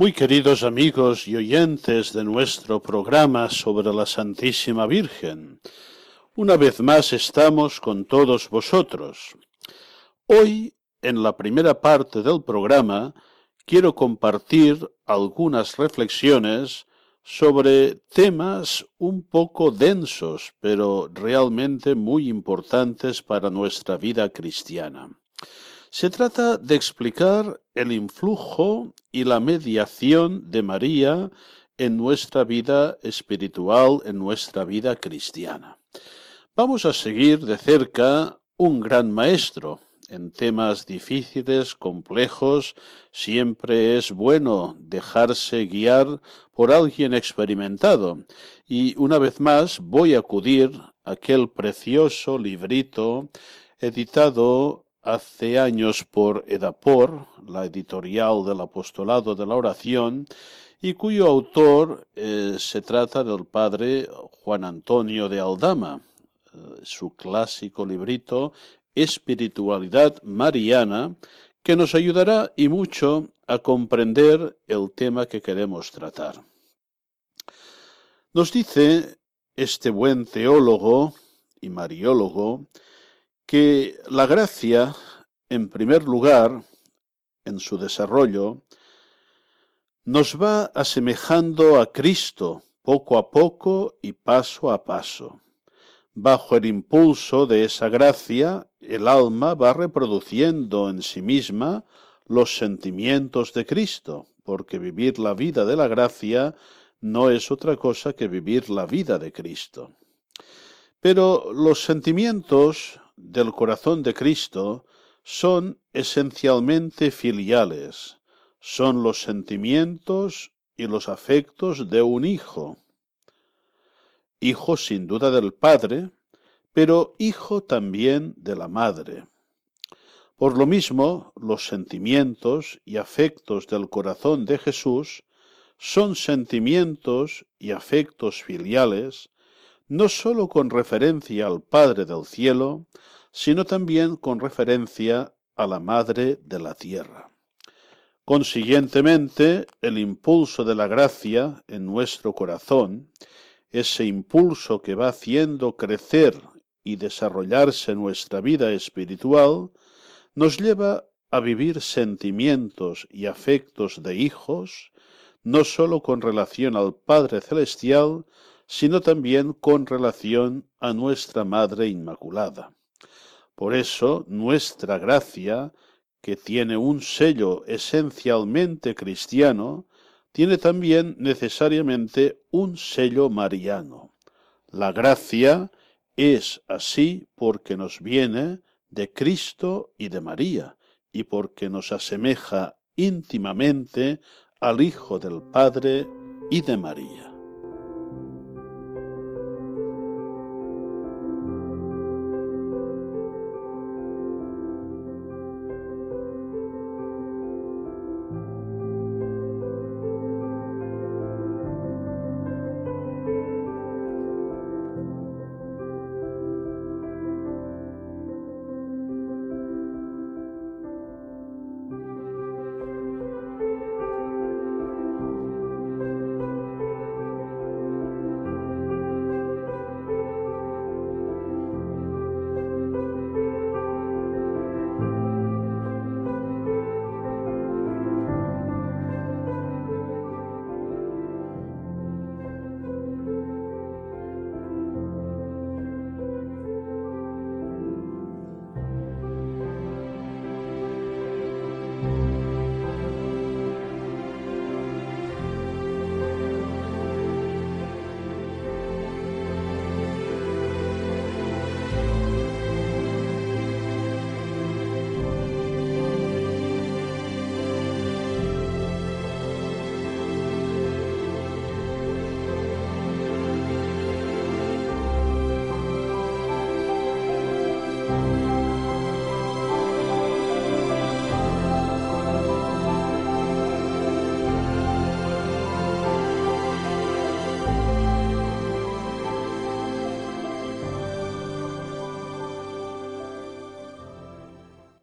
Muy queridos amigos y oyentes de nuestro programa sobre la Santísima Virgen, una vez más estamos con todos vosotros. Hoy, en la primera parte del programa, quiero compartir algunas reflexiones sobre temas un poco densos, pero realmente muy importantes para nuestra vida cristiana. Se trata de explicar el influjo y la mediación de María en nuestra vida espiritual, en nuestra vida cristiana. Vamos a seguir de cerca un gran maestro. En temas difíciles, complejos, siempre es bueno dejarse guiar por alguien experimentado. Y una vez más voy a acudir a aquel precioso librito editado hace años por Edapor, la editorial del Apostolado de la Oración, y cuyo autor eh, se trata del padre Juan Antonio de Aldama, eh, su clásico librito Espiritualidad Mariana, que nos ayudará y mucho a comprender el tema que queremos tratar. Nos dice este buen teólogo y mariólogo que la gracia, en primer lugar, en su desarrollo, nos va asemejando a Cristo poco a poco y paso a paso. Bajo el impulso de esa gracia, el alma va reproduciendo en sí misma los sentimientos de Cristo, porque vivir la vida de la gracia no es otra cosa que vivir la vida de Cristo. Pero los sentimientos del corazón de Cristo son esencialmente filiales, son los sentimientos y los afectos de un hijo. Hijo sin duda del Padre, pero hijo también de la Madre. Por lo mismo, los sentimientos y afectos del corazón de Jesús son sentimientos y afectos filiales, no sólo con referencia al Padre del cielo, sino también con referencia a la Madre de la tierra. Consiguientemente, el impulso de la gracia en nuestro corazón, ese impulso que va haciendo crecer y desarrollarse nuestra vida espiritual, nos lleva a vivir sentimientos y afectos de hijos, no sólo con relación al Padre Celestial, sino también con relación a nuestra Madre Inmaculada. Por eso nuestra gracia, que tiene un sello esencialmente cristiano, tiene también necesariamente un sello mariano. La gracia es así porque nos viene de Cristo y de María, y porque nos asemeja íntimamente al Hijo del Padre y de María.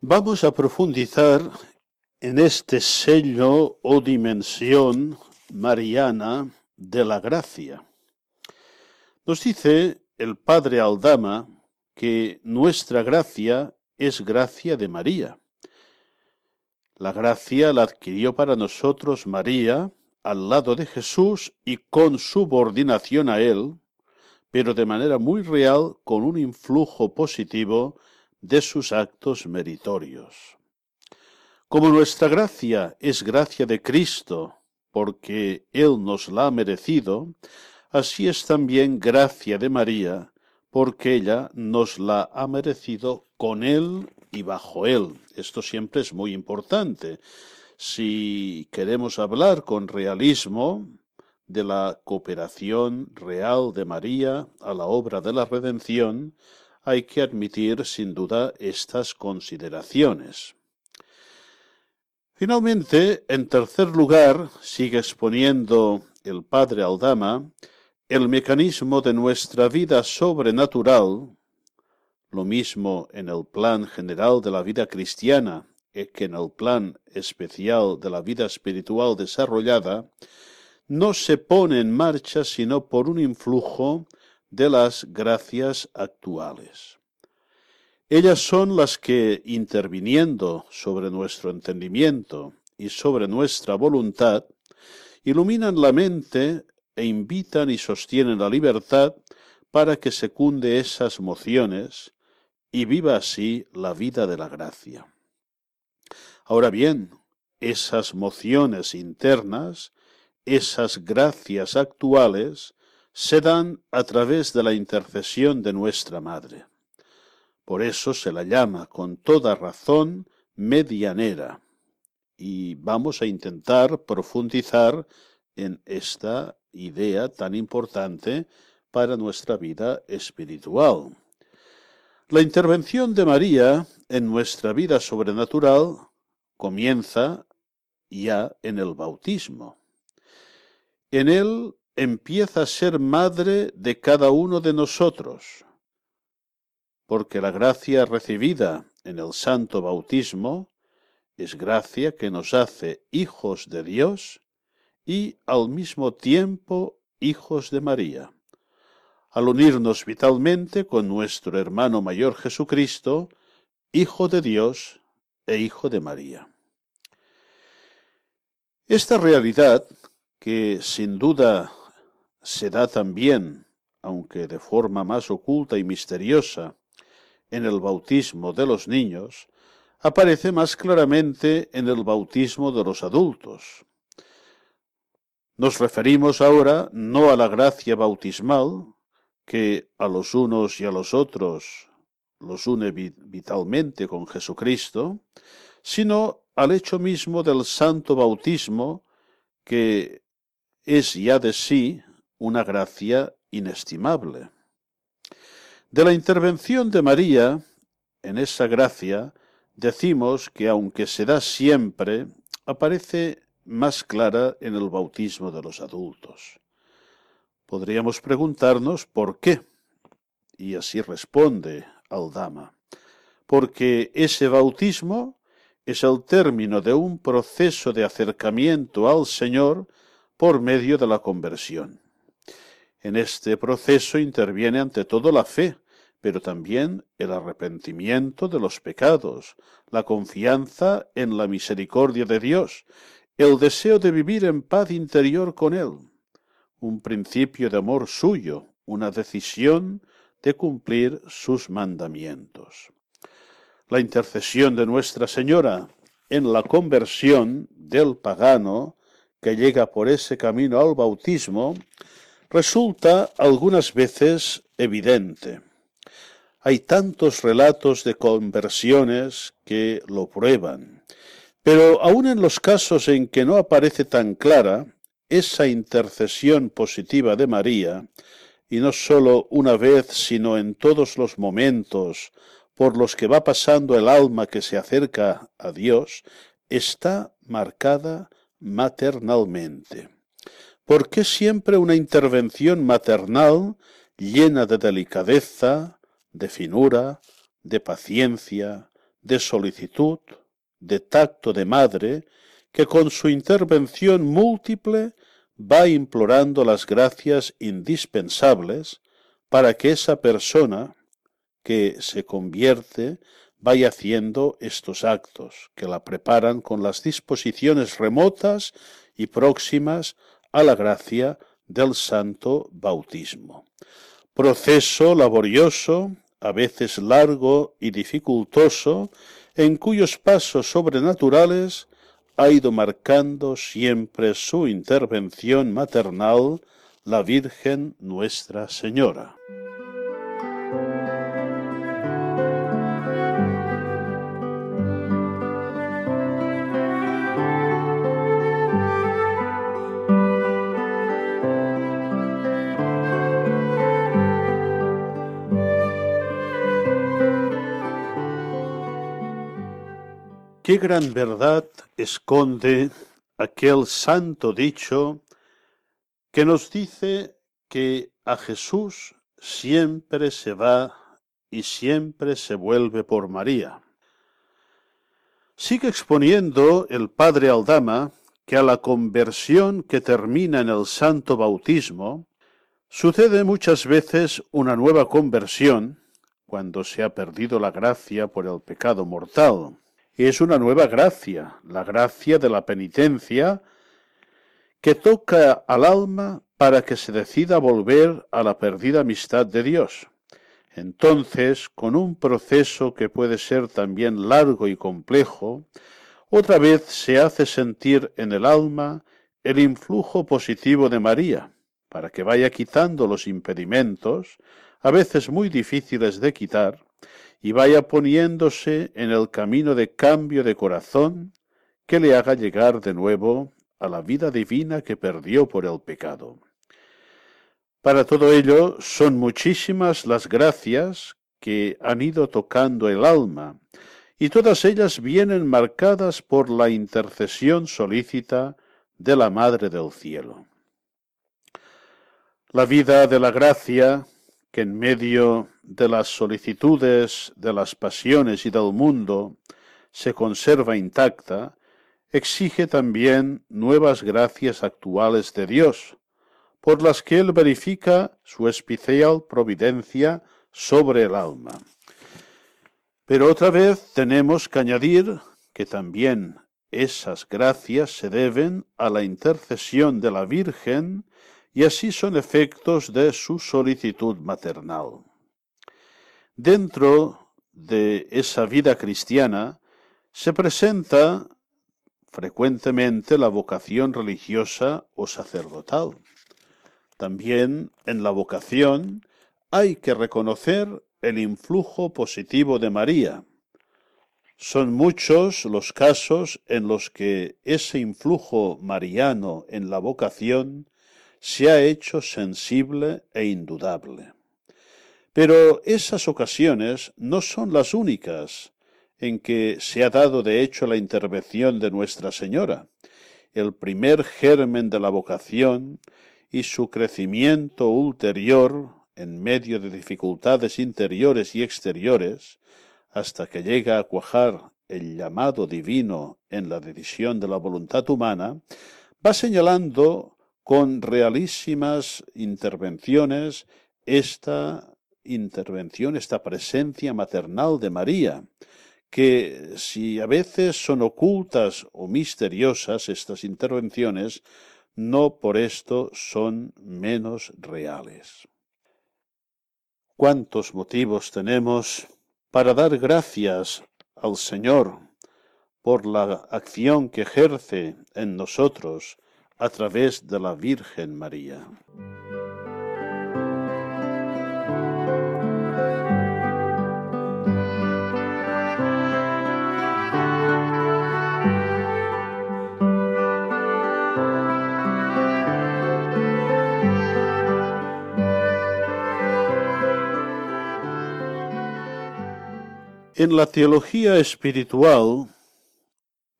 Vamos a profundizar en este sello o dimensión mariana de la gracia. Nos dice el padre Aldama que nuestra gracia es gracia de María. La gracia la adquirió para nosotros María al lado de Jesús y con subordinación a Él, pero de manera muy real con un influjo positivo de sus actos meritorios. Como nuestra gracia es gracia de Cristo, porque Él nos la ha merecido, así es también gracia de María, porque ella nos la ha merecido con Él y bajo Él. Esto siempre es muy importante. Si queremos hablar con realismo de la cooperación real de María a la obra de la redención, hay que admitir sin duda estas consideraciones. Finalmente, en tercer lugar, sigue exponiendo el padre Aldama el mecanismo de nuestra vida sobrenatural, lo mismo en el plan general de la vida cristiana que en el plan especial de la vida espiritual desarrollada, no se pone en marcha sino por un influjo de las gracias actuales. Ellas son las que, interviniendo sobre nuestro entendimiento y sobre nuestra voluntad, iluminan la mente e invitan y sostienen la libertad para que secunde esas mociones y viva así la vida de la gracia. Ahora bien, esas mociones internas, esas gracias actuales, se dan a través de la intercesión de nuestra Madre. Por eso se la llama con toda razón medianera. Y vamos a intentar profundizar en esta idea tan importante para nuestra vida espiritual. La intervención de María en nuestra vida sobrenatural comienza ya en el bautismo. En él empieza a ser madre de cada uno de nosotros porque la gracia recibida en el santo bautismo es gracia que nos hace hijos de Dios y al mismo tiempo hijos de María. Al unirnos vitalmente con nuestro hermano mayor Jesucristo, Hijo de Dios e Hijo de María. Esta realidad, que sin duda se da también, aunque de forma más oculta y misteriosa, en el bautismo de los niños aparece más claramente en el bautismo de los adultos. Nos referimos ahora no a la gracia bautismal, que a los unos y a los otros los une vitalmente con Jesucristo, sino al hecho mismo del santo bautismo, que es ya de sí una gracia inestimable. De la intervención de María en esa gracia, decimos que aunque se da siempre, aparece más clara en el bautismo de los adultos. Podríamos preguntarnos por qué, y así responde Aldama, porque ese bautismo es el término de un proceso de acercamiento al Señor por medio de la conversión. En este proceso interviene ante todo la fe, pero también el arrepentimiento de los pecados, la confianza en la misericordia de Dios, el deseo de vivir en paz interior con Él, un principio de amor suyo, una decisión de cumplir sus mandamientos. La intercesión de Nuestra Señora en la conversión del pagano que llega por ese camino al bautismo resulta algunas veces evidente. Hay tantos relatos de conversiones que lo prueban, pero aun en los casos en que no aparece tan clara esa intercesión positiva de María, y no sólo una vez, sino en todos los momentos por los que va pasando el alma que se acerca a Dios, está marcada maternalmente. ¿Por qué siempre una intervención maternal llena de delicadeza, de finura, de paciencia, de solicitud, de tacto de madre, que con su intervención múltiple va implorando las gracias indispensables para que esa persona que se convierte vaya haciendo estos actos, que la preparan con las disposiciones remotas y próximas a la gracia del santo bautismo. Proceso laborioso, a veces largo y dificultoso, en cuyos pasos sobrenaturales ha ido marcando siempre su intervención maternal la Virgen Nuestra Señora. Qué gran verdad esconde aquel santo dicho que nos dice que a Jesús siempre se va y siempre se vuelve por María. Sigue exponiendo el padre Aldama que a la conversión que termina en el santo bautismo sucede muchas veces una nueva conversión cuando se ha perdido la gracia por el pecado mortal es una nueva gracia, la gracia de la penitencia, que toca al alma para que se decida volver a la perdida amistad de Dios. Entonces, con un proceso que puede ser también largo y complejo, otra vez se hace sentir en el alma el influjo positivo de María, para que vaya quitando los impedimentos, a veces muy difíciles de quitar, y vaya poniéndose en el camino de cambio de corazón que le haga llegar de nuevo a la vida divina que perdió por el pecado. Para todo ello son muchísimas las gracias que han ido tocando el alma, y todas ellas vienen marcadas por la intercesión solícita de la Madre del Cielo. La vida de la gracia, que en medio de las solicitudes, de las pasiones y del mundo se conserva intacta, exige también nuevas gracias actuales de Dios, por las que Él verifica su especial providencia sobre el alma. Pero otra vez tenemos que añadir que también esas gracias se deben a la intercesión de la Virgen y así son efectos de su solicitud maternal. Dentro de esa vida cristiana se presenta frecuentemente la vocación religiosa o sacerdotal. También en la vocación hay que reconocer el influjo positivo de María. Son muchos los casos en los que ese influjo mariano en la vocación se ha hecho sensible e indudable. Pero esas ocasiones no son las únicas en que se ha dado de hecho la intervención de Nuestra Señora. El primer germen de la vocación y su crecimiento ulterior en medio de dificultades interiores y exteriores, hasta que llega a cuajar el llamado divino en la decisión de la voluntad humana, va señalando con realísimas intervenciones esta intervención, esta presencia maternal de María, que si a veces son ocultas o misteriosas estas intervenciones, no por esto son menos reales. ¿Cuántos motivos tenemos para dar gracias al Señor por la acción que ejerce en nosotros a través de la Virgen María. En la teología espiritual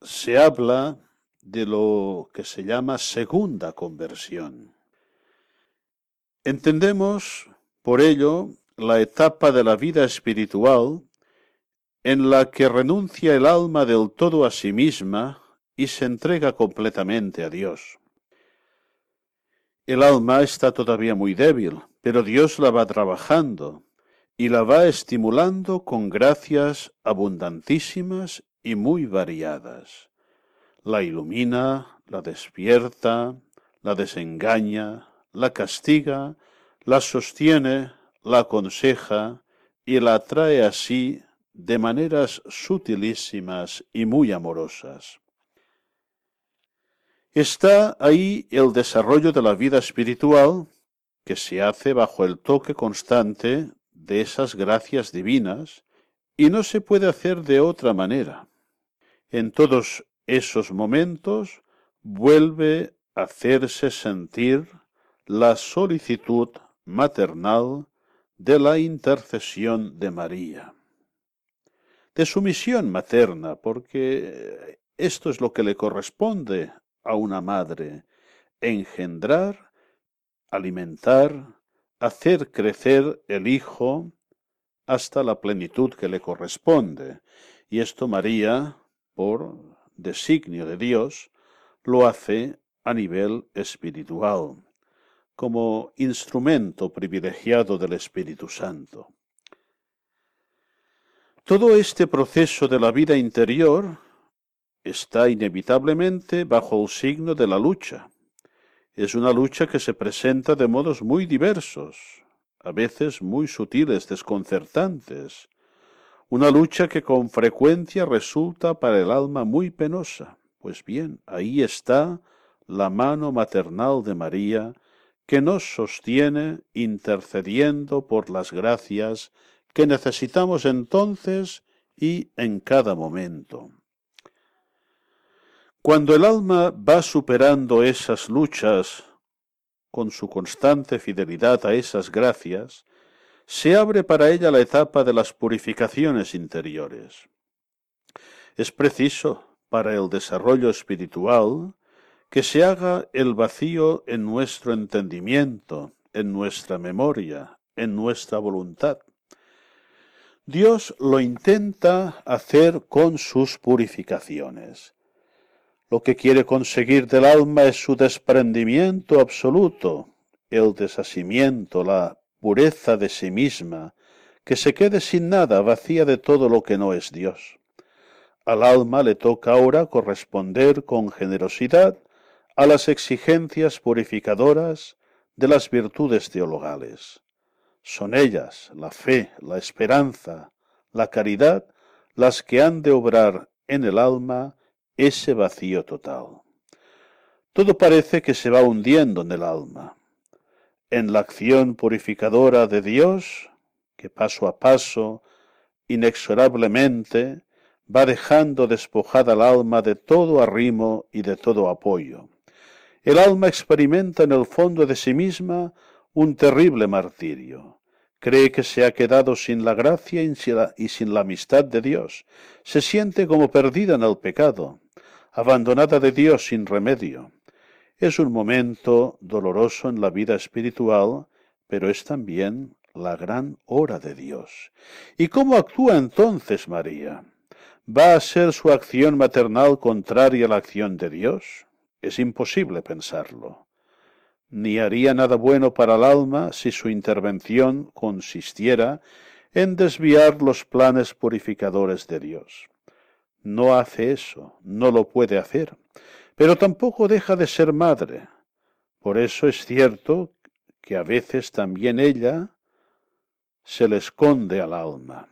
se habla de lo que se llama segunda conversión. Entendemos, por ello, la etapa de la vida espiritual en la que renuncia el alma del todo a sí misma y se entrega completamente a Dios. El alma está todavía muy débil, pero Dios la va trabajando y la va estimulando con gracias abundantísimas y muy variadas. La ilumina, la despierta, la desengaña, la castiga, la sostiene, la aconseja y la atrae así de maneras sutilísimas y muy amorosas. Está ahí el desarrollo de la vida espiritual que se hace bajo el toque constante de esas gracias divinas y no se puede hacer de otra manera. En todos esos momentos vuelve a hacerse sentir la solicitud maternal de la intercesión de María, de su misión materna, porque esto es lo que le corresponde a una madre, engendrar, alimentar, hacer crecer el Hijo hasta la plenitud que le corresponde. Y esto María, por designio de Dios, lo hace a nivel espiritual, como instrumento privilegiado del Espíritu Santo. Todo este proceso de la vida interior está inevitablemente bajo el signo de la lucha. Es una lucha que se presenta de modos muy diversos, a veces muy sutiles, desconcertantes, una lucha que con frecuencia resulta para el alma muy penosa. Pues bien, ahí está la mano maternal de María, que nos sostiene intercediendo por las gracias que necesitamos entonces y en cada momento. Cuando el alma va superando esas luchas con su constante fidelidad a esas gracias, se abre para ella la etapa de las purificaciones interiores. Es preciso, para el desarrollo espiritual, que se haga el vacío en nuestro entendimiento, en nuestra memoria, en nuestra voluntad. Dios lo intenta hacer con sus purificaciones. Lo que quiere conseguir del alma es su desprendimiento absoluto, el desasimiento, la pureza de sí misma, que se quede sin nada, vacía de todo lo que no es Dios. Al alma le toca ahora corresponder con generosidad a las exigencias purificadoras de las virtudes teologales. Son ellas, la fe, la esperanza, la caridad, las que han de obrar en el alma ese vacío total. Todo parece que se va hundiendo en el alma, en la acción purificadora de Dios, que paso a paso, inexorablemente, va dejando despojada el alma de todo arrimo y de todo apoyo. El alma experimenta en el fondo de sí misma un terrible martirio. Cree que se ha quedado sin la gracia y sin la amistad de Dios. Se siente como perdida en el pecado abandonada de Dios sin remedio. Es un momento doloroso en la vida espiritual, pero es también la gran hora de Dios. ¿Y cómo actúa entonces María? ¿Va a ser su acción maternal contraria a la acción de Dios? Es imposible pensarlo. Ni haría nada bueno para el alma si su intervención consistiera en desviar los planes purificadores de Dios no hace eso, no lo puede hacer, pero tampoco deja de ser madre. Por eso es cierto que a veces también ella se le esconde al alma.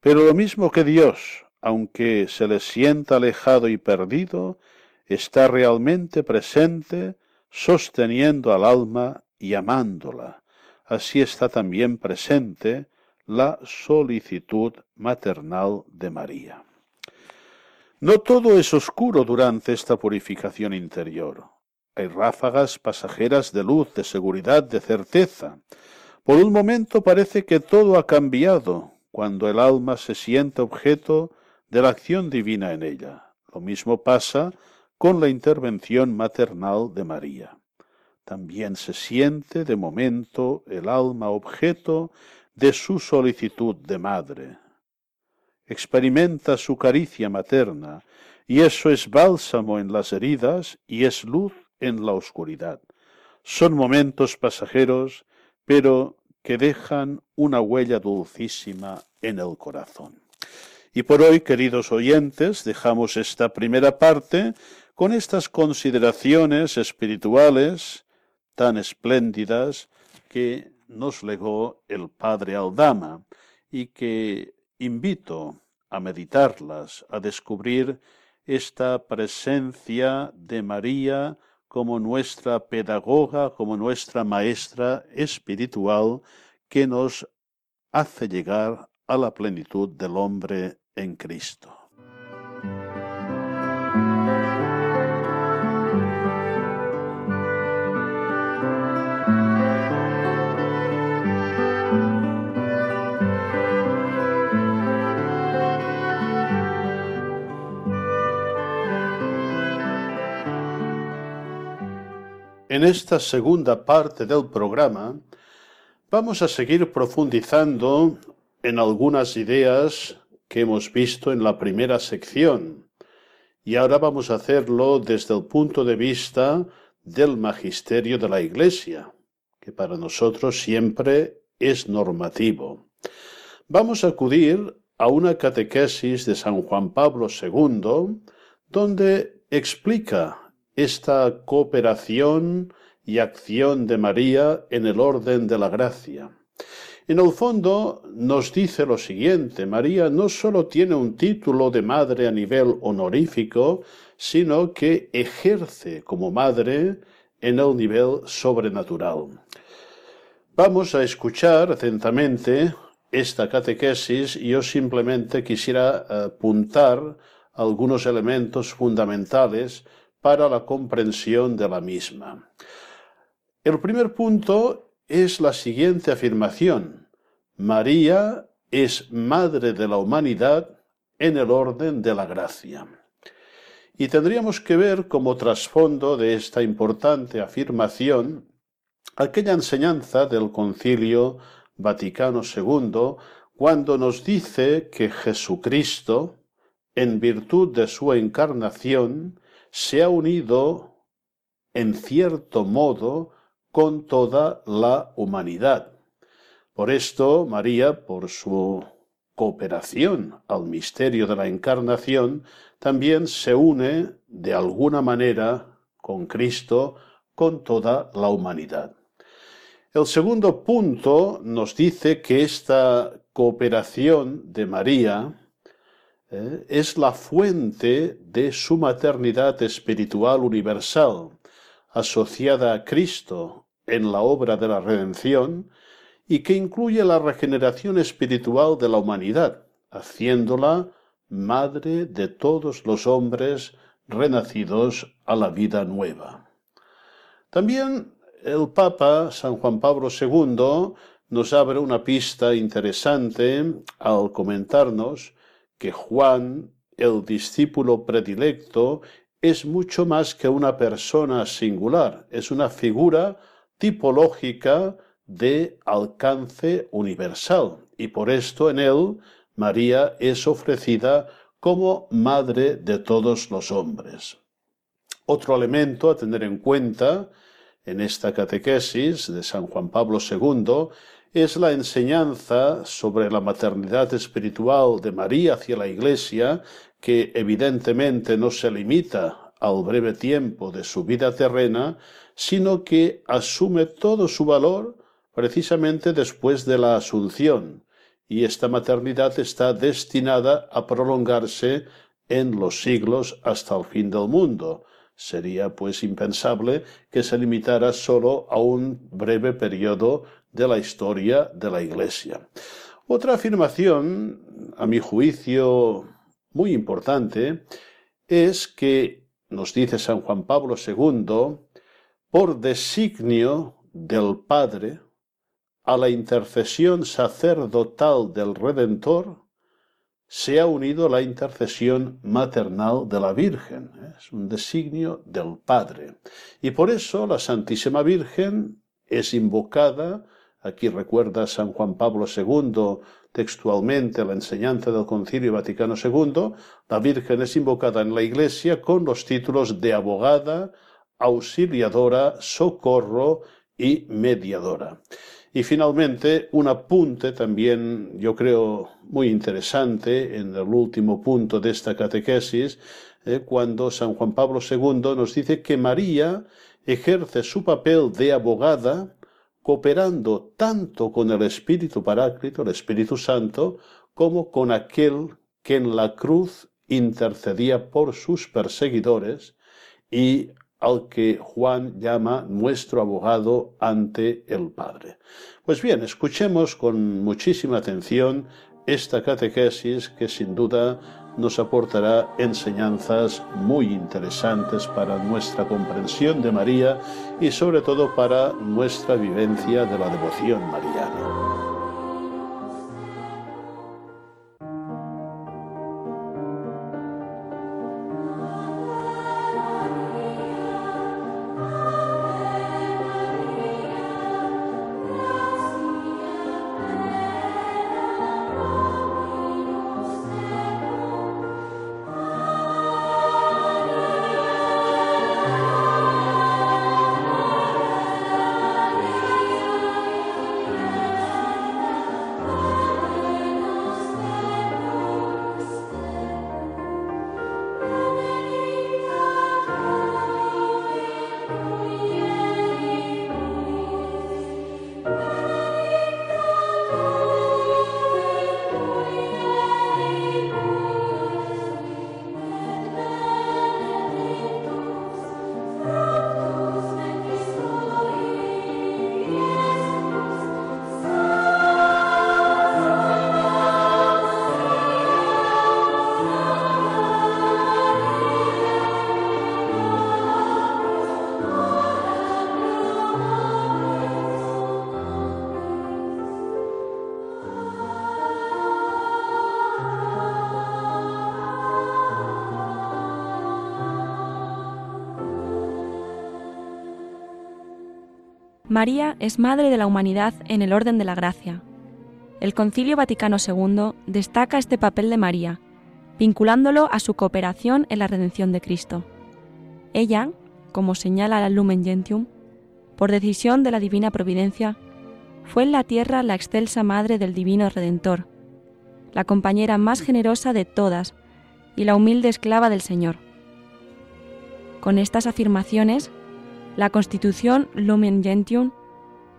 Pero lo mismo que Dios, aunque se le sienta alejado y perdido, está realmente presente, sosteniendo al alma y amándola. Así está también presente la solicitud maternal de María. No todo es oscuro durante esta purificación interior. Hay ráfagas pasajeras de luz, de seguridad, de certeza. Por un momento parece que todo ha cambiado cuando el alma se siente objeto de la acción divina en ella. Lo mismo pasa con la intervención maternal de María. También se siente de momento el alma objeto de su solicitud de madre. Experimenta su caricia materna, y eso es bálsamo en las heridas y es luz en la oscuridad. Son momentos pasajeros, pero que dejan una huella dulcísima en el corazón. Y por hoy, queridos oyentes, dejamos esta primera parte con estas consideraciones espirituales tan espléndidas que nos legó el Padre Aldama y que invito a meditarlas, a descubrir esta presencia de María como nuestra pedagoga, como nuestra maestra espiritual que nos hace llegar a la plenitud del hombre en Cristo. En esta segunda parte del programa vamos a seguir profundizando en algunas ideas que hemos visto en la primera sección y ahora vamos a hacerlo desde el punto de vista del magisterio de la Iglesia, que para nosotros siempre es normativo. Vamos a acudir a una catequesis de San Juan Pablo II, donde explica esta cooperación y acción de María en el orden de la gracia. En el fondo nos dice lo siguiente, María no solo tiene un título de madre a nivel honorífico, sino que ejerce como madre en el nivel sobrenatural. Vamos a escuchar atentamente esta catequesis y yo simplemente quisiera apuntar algunos elementos fundamentales para la comprensión de la misma. El primer punto es la siguiente afirmación. María es madre de la humanidad en el orden de la gracia. Y tendríamos que ver como trasfondo de esta importante afirmación aquella enseñanza del Concilio Vaticano II cuando nos dice que Jesucristo, en virtud de su encarnación, se ha unido en cierto modo con toda la humanidad. Por esto, María, por su cooperación al misterio de la encarnación, también se une de alguna manera con Cristo, con toda la humanidad. El segundo punto nos dice que esta cooperación de María ¿eh? es la fuente de su maternidad espiritual universal, asociada a Cristo en la obra de la redención y que incluye la regeneración espiritual de la humanidad, haciéndola madre de todos los hombres renacidos a la vida nueva. También el Papa San Juan Pablo II nos abre una pista interesante al comentarnos que Juan, el discípulo predilecto, es mucho más que una persona singular, es una figura tipológica de alcance universal y por esto en él María es ofrecida como madre de todos los hombres. Otro elemento a tener en cuenta en esta catequesis de San Juan Pablo II es la enseñanza sobre la maternidad espiritual de María hacia la Iglesia, que evidentemente no se limita al breve tiempo de su vida terrena, sino que asume todo su valor precisamente después de la Asunción, y esta maternidad está destinada a prolongarse en los siglos hasta el fin del mundo. Sería pues impensable que se limitara solo a un breve periodo de la historia de la Iglesia. Otra afirmación, a mi juicio, muy importante, es que, nos dice San Juan Pablo II, por designio del Padre, a la intercesión sacerdotal del Redentor, se ha unido la intercesión maternal de la Virgen. Es un designio del Padre. Y por eso la Santísima Virgen es invocada Aquí recuerda San Juan Pablo II textualmente la enseñanza del Concilio Vaticano II, la Virgen es invocada en la Iglesia con los títulos de abogada, auxiliadora, socorro y mediadora. Y finalmente, un apunte también, yo creo, muy interesante en el último punto de esta catequesis, eh, cuando San Juan Pablo II nos dice que María ejerce su papel de abogada cooperando tanto con el Espíritu Paráclito, el Espíritu Santo, como con aquel que en la cruz intercedía por sus perseguidores y al que Juan llama nuestro abogado ante el Padre. Pues bien, escuchemos con muchísima atención esta catequesis que sin duda nos aportará enseñanzas muy interesantes para nuestra comprensión de María y sobre todo para nuestra vivencia de la devoción mariana. María es Madre de la humanidad en el orden de la gracia. El Concilio Vaticano II destaca este papel de María, vinculándolo a su cooperación en la redención de Cristo. Ella, como señala la Lumen Gentium, por decisión de la Divina Providencia, fue en la tierra la excelsa Madre del Divino Redentor, la compañera más generosa de todas y la humilde esclava del Señor. Con estas afirmaciones, la Constitución Lumen Gentium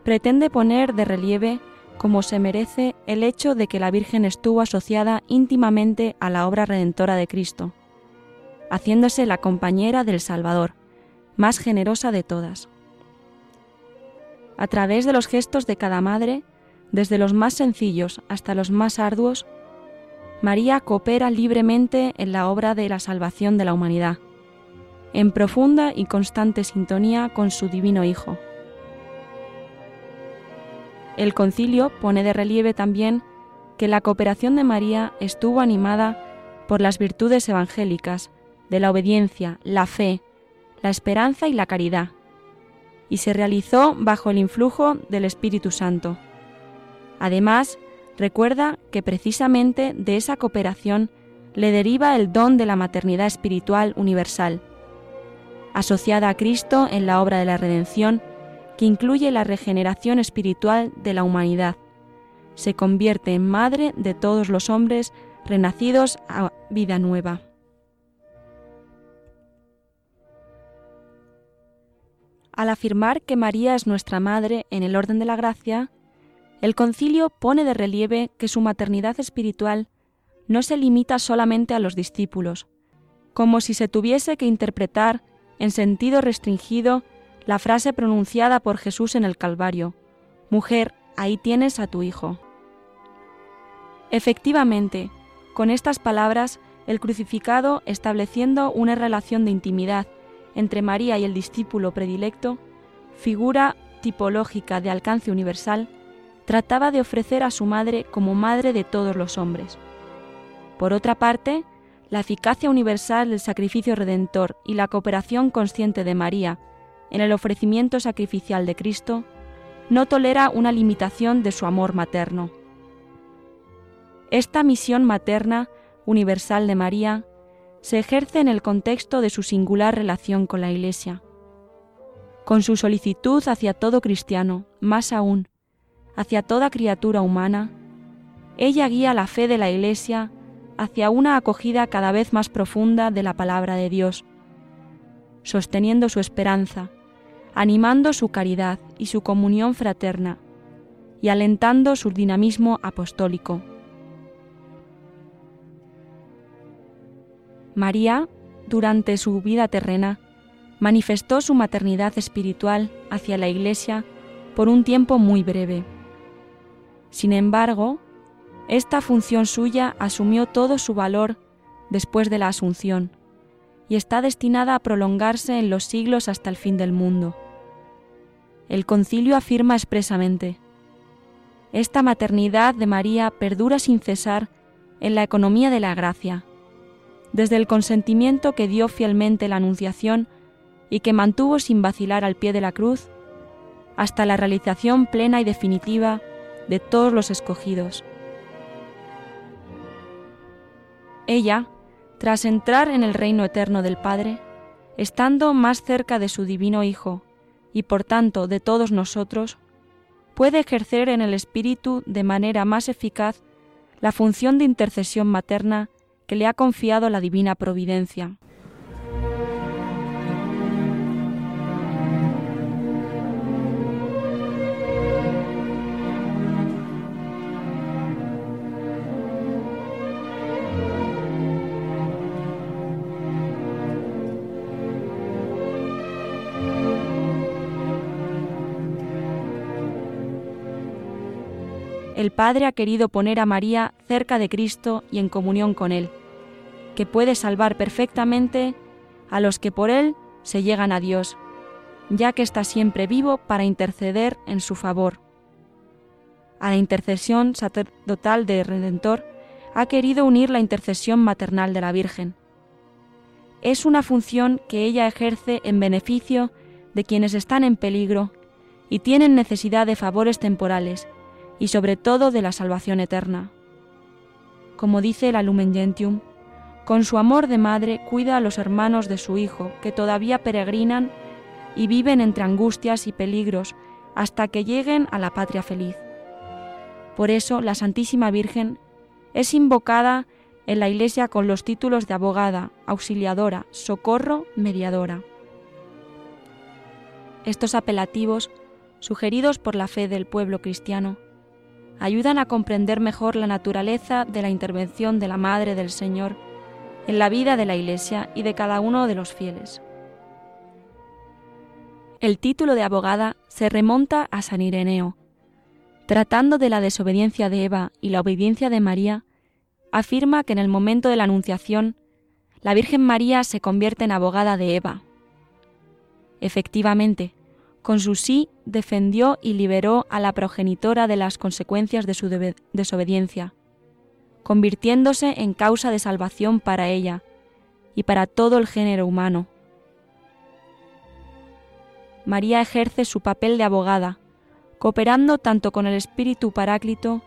pretende poner de relieve como se merece el hecho de que la Virgen estuvo asociada íntimamente a la obra redentora de Cristo, haciéndose la compañera del Salvador, más generosa de todas. A través de los gestos de cada madre, desde los más sencillos hasta los más arduos, María coopera libremente en la obra de la salvación de la humanidad en profunda y constante sintonía con su divino Hijo. El concilio pone de relieve también que la cooperación de María estuvo animada por las virtudes evangélicas de la obediencia, la fe, la esperanza y la caridad, y se realizó bajo el influjo del Espíritu Santo. Además, recuerda que precisamente de esa cooperación le deriva el don de la maternidad espiritual universal, asociada a Cristo en la obra de la redención, que incluye la regeneración espiritual de la humanidad. Se convierte en madre de todos los hombres renacidos a vida nueva. Al afirmar que María es nuestra madre en el orden de la gracia, el concilio pone de relieve que su maternidad espiritual no se limita solamente a los discípulos, como si se tuviese que interpretar en sentido restringido la frase pronunciada por Jesús en el Calvario, Mujer, ahí tienes a tu Hijo. Efectivamente, con estas palabras, el crucificado, estableciendo una relación de intimidad entre María y el discípulo predilecto, figura tipológica de alcance universal, trataba de ofrecer a su madre como madre de todos los hombres. Por otra parte, la eficacia universal del sacrificio redentor y la cooperación consciente de María en el ofrecimiento sacrificial de Cristo no tolera una limitación de su amor materno. Esta misión materna universal de María se ejerce en el contexto de su singular relación con la Iglesia. Con su solicitud hacia todo cristiano, más aún, hacia toda criatura humana, ella guía la fe de la Iglesia hacia una acogida cada vez más profunda de la palabra de Dios, sosteniendo su esperanza, animando su caridad y su comunión fraterna, y alentando su dinamismo apostólico. María, durante su vida terrena, manifestó su maternidad espiritual hacia la Iglesia por un tiempo muy breve. Sin embargo, esta función suya asumió todo su valor después de la Asunción y está destinada a prolongarse en los siglos hasta el fin del mundo. El concilio afirma expresamente, esta maternidad de María perdura sin cesar en la economía de la gracia, desde el consentimiento que dio fielmente la Anunciación y que mantuvo sin vacilar al pie de la cruz, hasta la realización plena y definitiva de todos los escogidos. Ella, tras entrar en el reino eterno del Padre, estando más cerca de su divino Hijo, y por tanto de todos nosotros, puede ejercer en el Espíritu de manera más eficaz la función de intercesión materna que le ha confiado la divina providencia. El Padre ha querido poner a María cerca de Cristo y en comunión con Él, que puede salvar perfectamente a los que por Él se llegan a Dios, ya que está siempre vivo para interceder en su favor. A la intercesión sacerdotal del Redentor ha querido unir la intercesión maternal de la Virgen. Es una función que ella ejerce en beneficio de quienes están en peligro y tienen necesidad de favores temporales, y sobre todo de la salvación eterna. Como dice la Lumen Gentium, con su amor de madre cuida a los hermanos de su Hijo que todavía peregrinan y viven entre angustias y peligros hasta que lleguen a la patria feliz. Por eso la Santísima Virgen es invocada en la Iglesia con los títulos de abogada, auxiliadora, socorro, mediadora. Estos apelativos, sugeridos por la fe del pueblo cristiano, ayudan a comprender mejor la naturaleza de la intervención de la Madre del Señor en la vida de la Iglesia y de cada uno de los fieles. El título de abogada se remonta a San Ireneo. Tratando de la desobediencia de Eva y la obediencia de María, afirma que en el momento de la Anunciación, la Virgen María se convierte en abogada de Eva. Efectivamente, con su sí defendió y liberó a la progenitora de las consecuencias de su desobediencia, convirtiéndose en causa de salvación para ella y para todo el género humano. María ejerce su papel de abogada, cooperando tanto con el Espíritu Paráclito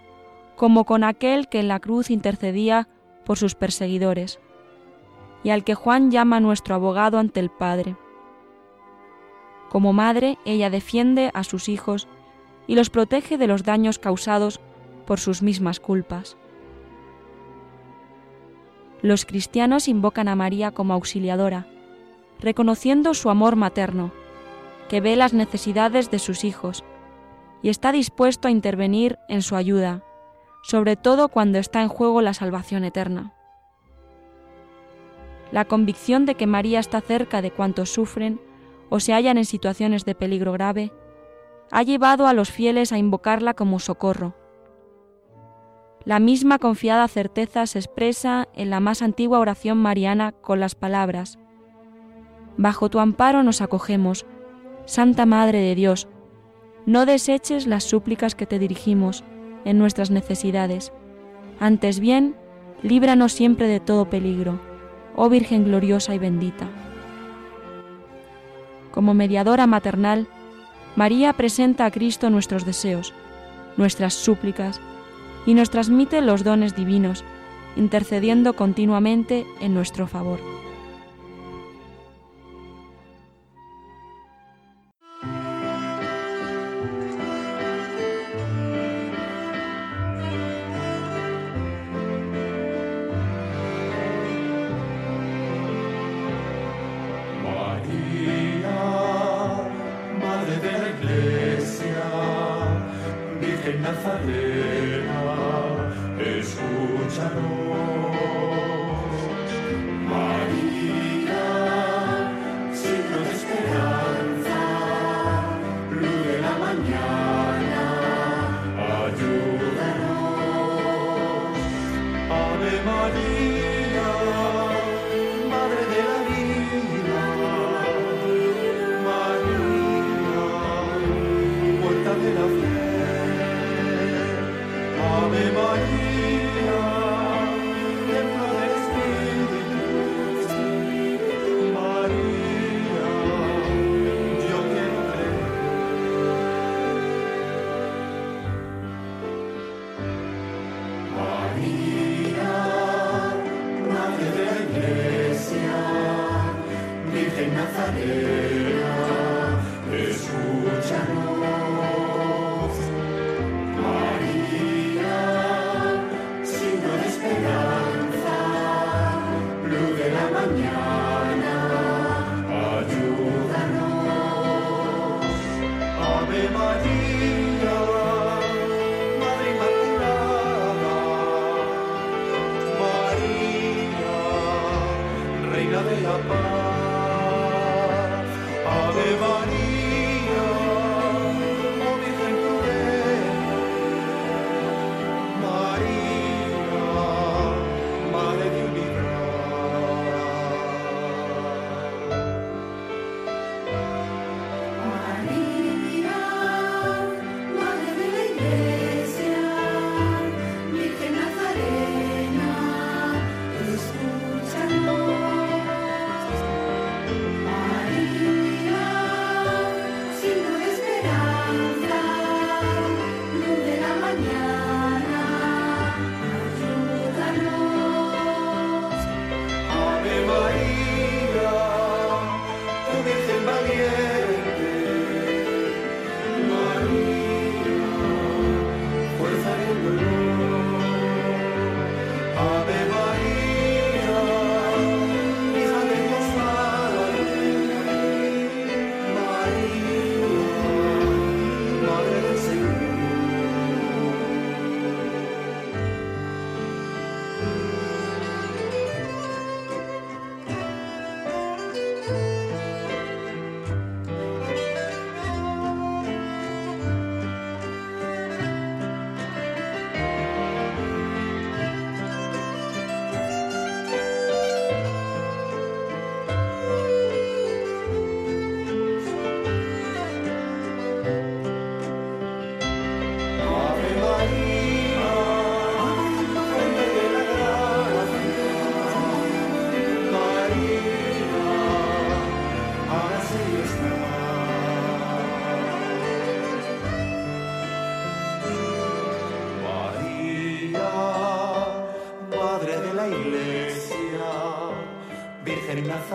como con aquel que en la cruz intercedía por sus perseguidores, y al que Juan llama nuestro abogado ante el Padre. Como madre, ella defiende a sus hijos y los protege de los daños causados por sus mismas culpas. Los cristianos invocan a María como auxiliadora, reconociendo su amor materno, que ve las necesidades de sus hijos y está dispuesto a intervenir en su ayuda, sobre todo cuando está en juego la salvación eterna. La convicción de que María está cerca de cuantos sufren o se hallan en situaciones de peligro grave, ha llevado a los fieles a invocarla como socorro. La misma confiada certeza se expresa en la más antigua oración mariana con las palabras, Bajo tu amparo nos acogemos, Santa Madre de Dios, no deseches las súplicas que te dirigimos en nuestras necesidades, antes bien, líbranos siempre de todo peligro, oh Virgen gloriosa y bendita como mediadora maternal, María presenta a Cristo nuestros deseos, nuestras súplicas, y nos transmite los dones divinos, intercediendo continuamente en nuestro favor. Shadow.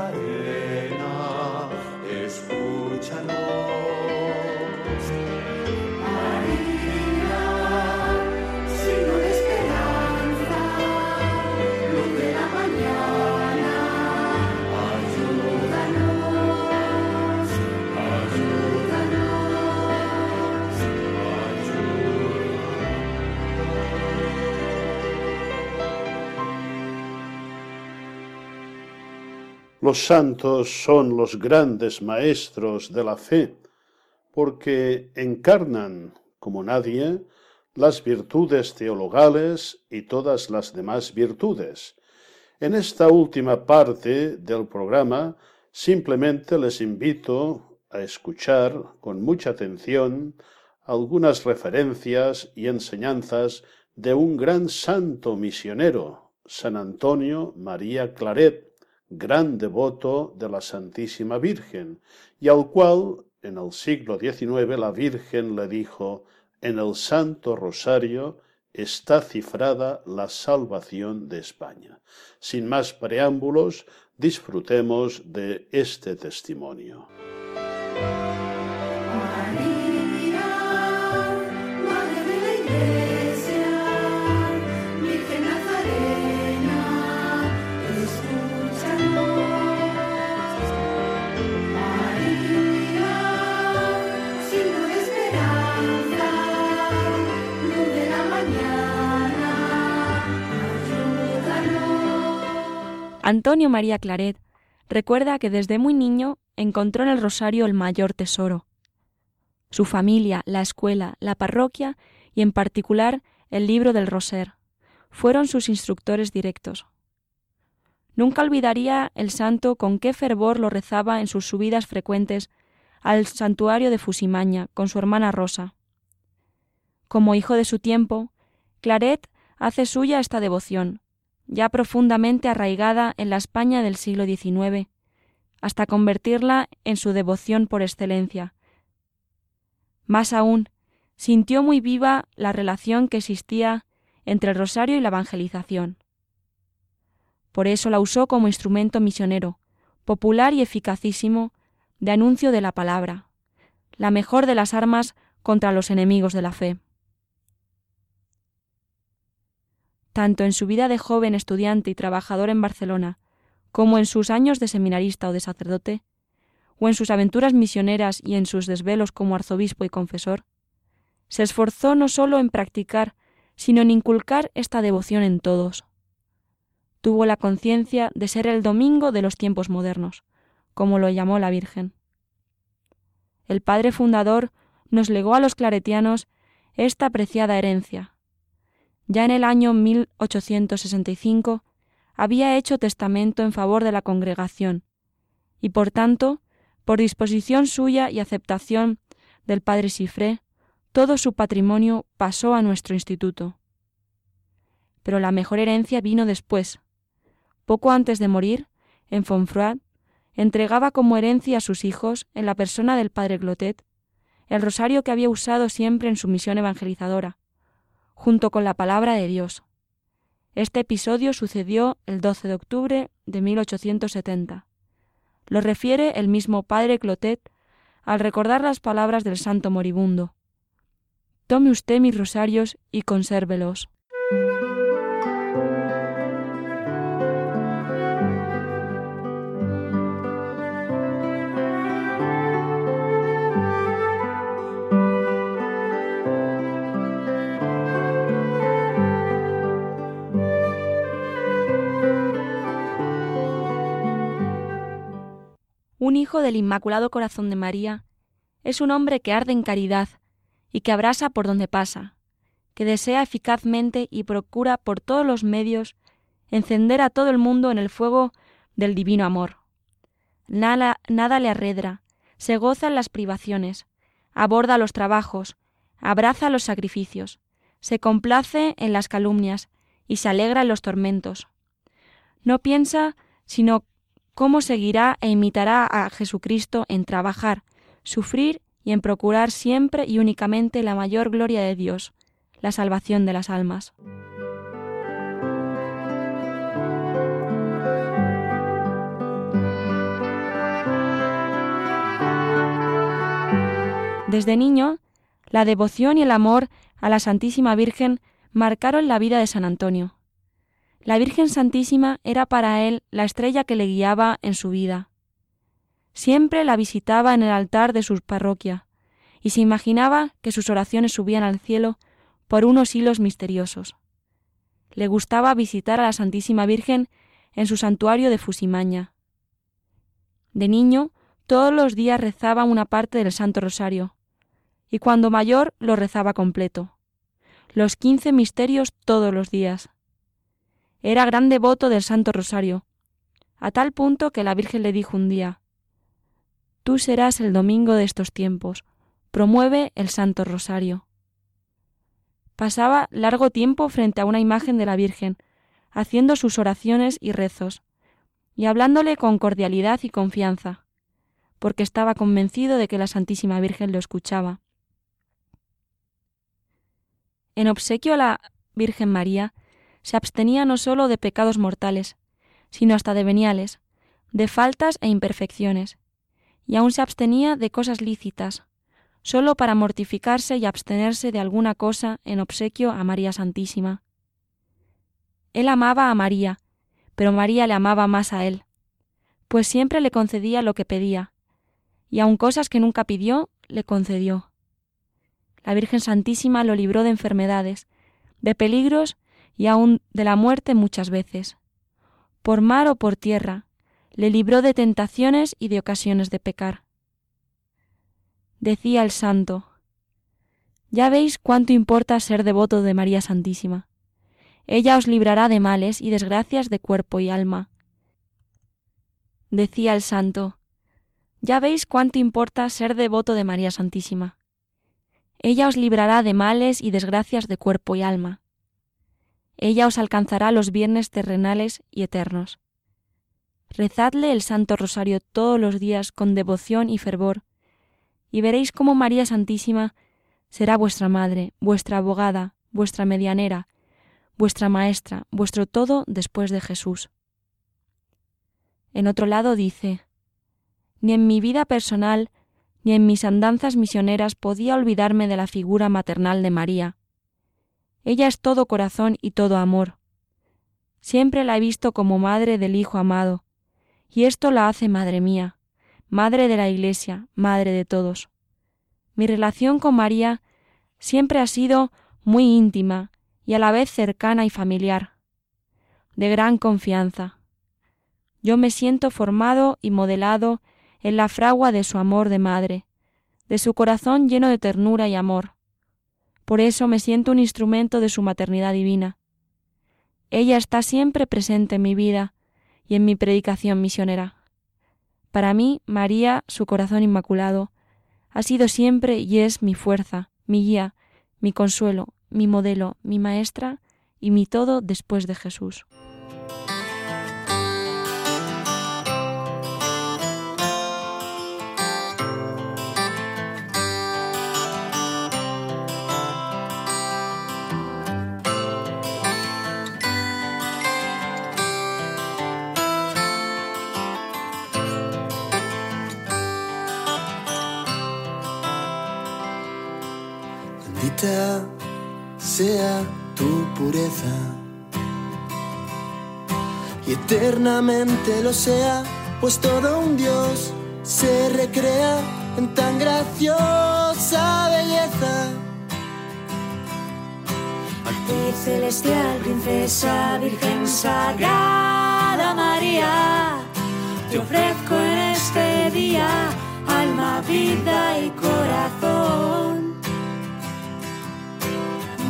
Macarena, escúchanos. Los santos son los grandes maestros de la fe, porque encarnan, como nadie, las virtudes teologales y todas las demás virtudes. En esta última parte del programa simplemente les invito a escuchar con mucha atención algunas referencias y enseñanzas de un gran santo misionero, San Antonio María Claret, gran devoto de la Santísima Virgen, y al cual en el siglo XIX la Virgen le dijo, en el Santo Rosario está cifrada la salvación de España. Sin más preámbulos, disfrutemos de este testimonio. Antonio María Claret recuerda que desde muy niño encontró en el rosario el mayor tesoro. Su familia, la escuela, la parroquia y en particular el libro del Roser fueron sus instructores directos. Nunca olvidaría el santo con qué fervor lo rezaba en sus subidas frecuentes al santuario de Fusimaña con su hermana Rosa. Como hijo de su tiempo, Claret hace suya esta devoción, ya profundamente arraigada en la España del siglo XIX, hasta convertirla en su devoción por excelencia. Más aún, sintió muy viva la relación que existía entre el rosario y la evangelización. Por eso la usó como instrumento misionero, popular y eficacísimo, de anuncio de la palabra, la mejor de las armas contra los enemigos de la fe. Tanto en su vida de joven estudiante y trabajador en Barcelona, como en sus años de seminarista o de sacerdote, o en sus aventuras misioneras y en sus desvelos como arzobispo y confesor, se esforzó no sólo en practicar, sino en inculcar esta devoción en todos. Tuvo la conciencia de ser el domingo de los tiempos modernos, como lo llamó la Virgen. El padre fundador nos legó a los claretianos esta apreciada herencia, ya en el año 1865 había hecho testamento en favor de la congregación, y por tanto, por disposición suya y aceptación del padre Sifré, todo su patrimonio pasó a nuestro instituto. Pero la mejor herencia vino después. Poco antes de morir, en Fonfroid, entregaba como herencia a sus hijos, en la persona del padre Glotet, el rosario que había usado siempre en su misión evangelizadora, junto con la palabra de Dios. Este episodio sucedió el 12 de octubre de 1870. Lo refiere el mismo padre Clotet al recordar las palabras del santo moribundo. Tome usted mis rosarios y consérvelos. Un hijo del Inmaculado Corazón de María es un hombre que arde en caridad y que abrasa por donde pasa, que desea eficazmente y procura por todos los medios encender a todo el mundo en el fuego del divino amor. Nada, nada le arredra, se goza en las privaciones, aborda los trabajos, abraza los sacrificios, se complace en las calumnias y se alegra en los tormentos. No piensa sino cómo seguirá e imitará a Jesucristo en trabajar, sufrir y en procurar siempre y únicamente la mayor gloria de Dios, la salvación de las almas. Desde niño, la devoción y el amor a la Santísima Virgen marcaron la vida de San Antonio. La Virgen Santísima era para él la estrella que le guiaba en su vida. Siempre la visitaba en el altar de su parroquia, y se imaginaba que sus oraciones subían al cielo por unos hilos misteriosos. Le gustaba visitar a la Santísima Virgen en su santuario de Fusimaña. De niño, todos los días rezaba una parte del Santo Rosario, y cuando mayor lo rezaba completo. Los quince misterios todos los días. Era gran devoto del Santo Rosario, a tal punto que la Virgen le dijo un día, Tú serás el domingo de estos tiempos, promueve el Santo Rosario. Pasaba largo tiempo frente a una imagen de la Virgen, haciendo sus oraciones y rezos, y hablándole con cordialidad y confianza, porque estaba convencido de que la Santísima Virgen lo escuchaba. En obsequio a la Virgen María, se abstenía no sólo de pecados mortales, sino hasta de veniales, de faltas e imperfecciones, y aún se abstenía de cosas lícitas, sólo para mortificarse y abstenerse de alguna cosa en obsequio a María Santísima. Él amaba a María, pero María le amaba más a él, pues siempre le concedía lo que pedía, y aun cosas que nunca pidió, le concedió. La Virgen Santísima lo libró de enfermedades, de peligros y aun de la muerte muchas veces. Por mar o por tierra, le libró de tentaciones y de ocasiones de pecar. Decía el santo, Ya veis cuánto importa ser devoto de María Santísima. Ella os librará de males y desgracias de cuerpo y alma. Decía el santo, Ya veis cuánto importa ser devoto de María Santísima. Ella os librará de males y desgracias de cuerpo y alma. Ella os alcanzará los bienes terrenales y eternos. Rezadle el Santo Rosario todos los días con devoción y fervor, y veréis cómo María Santísima será vuestra madre, vuestra abogada, vuestra medianera, vuestra maestra, vuestro todo después de Jesús. En otro lado dice, Ni en mi vida personal, ni en mis andanzas misioneras podía olvidarme de la figura maternal de María. Ella es todo corazón y todo amor. Siempre la he visto como madre del Hijo amado, y esto la hace madre mía, madre de la Iglesia, madre de todos. Mi relación con María siempre ha sido muy íntima y a la vez cercana y familiar, de gran confianza. Yo me siento formado y modelado en la fragua de su amor de madre, de su corazón lleno de ternura y amor. Por eso me siento un instrumento de su maternidad divina. Ella está siempre presente en mi vida y en mi predicación misionera. Para mí, María, su corazón inmaculado, ha sido siempre y es mi fuerza, mi guía, mi consuelo, mi modelo, mi maestra y mi todo después de Jesús. Eternamente lo sea, pues todo un Dios se recrea en tan graciosa belleza. A celestial princesa, Virgen Sagrada María, te ofrezco en este día alma, vida y corazón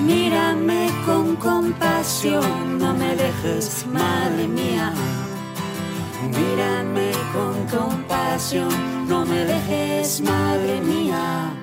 Mírame con compasión, no me dejes, madre mía. Mírame con compasión, no me dejes, madre mía.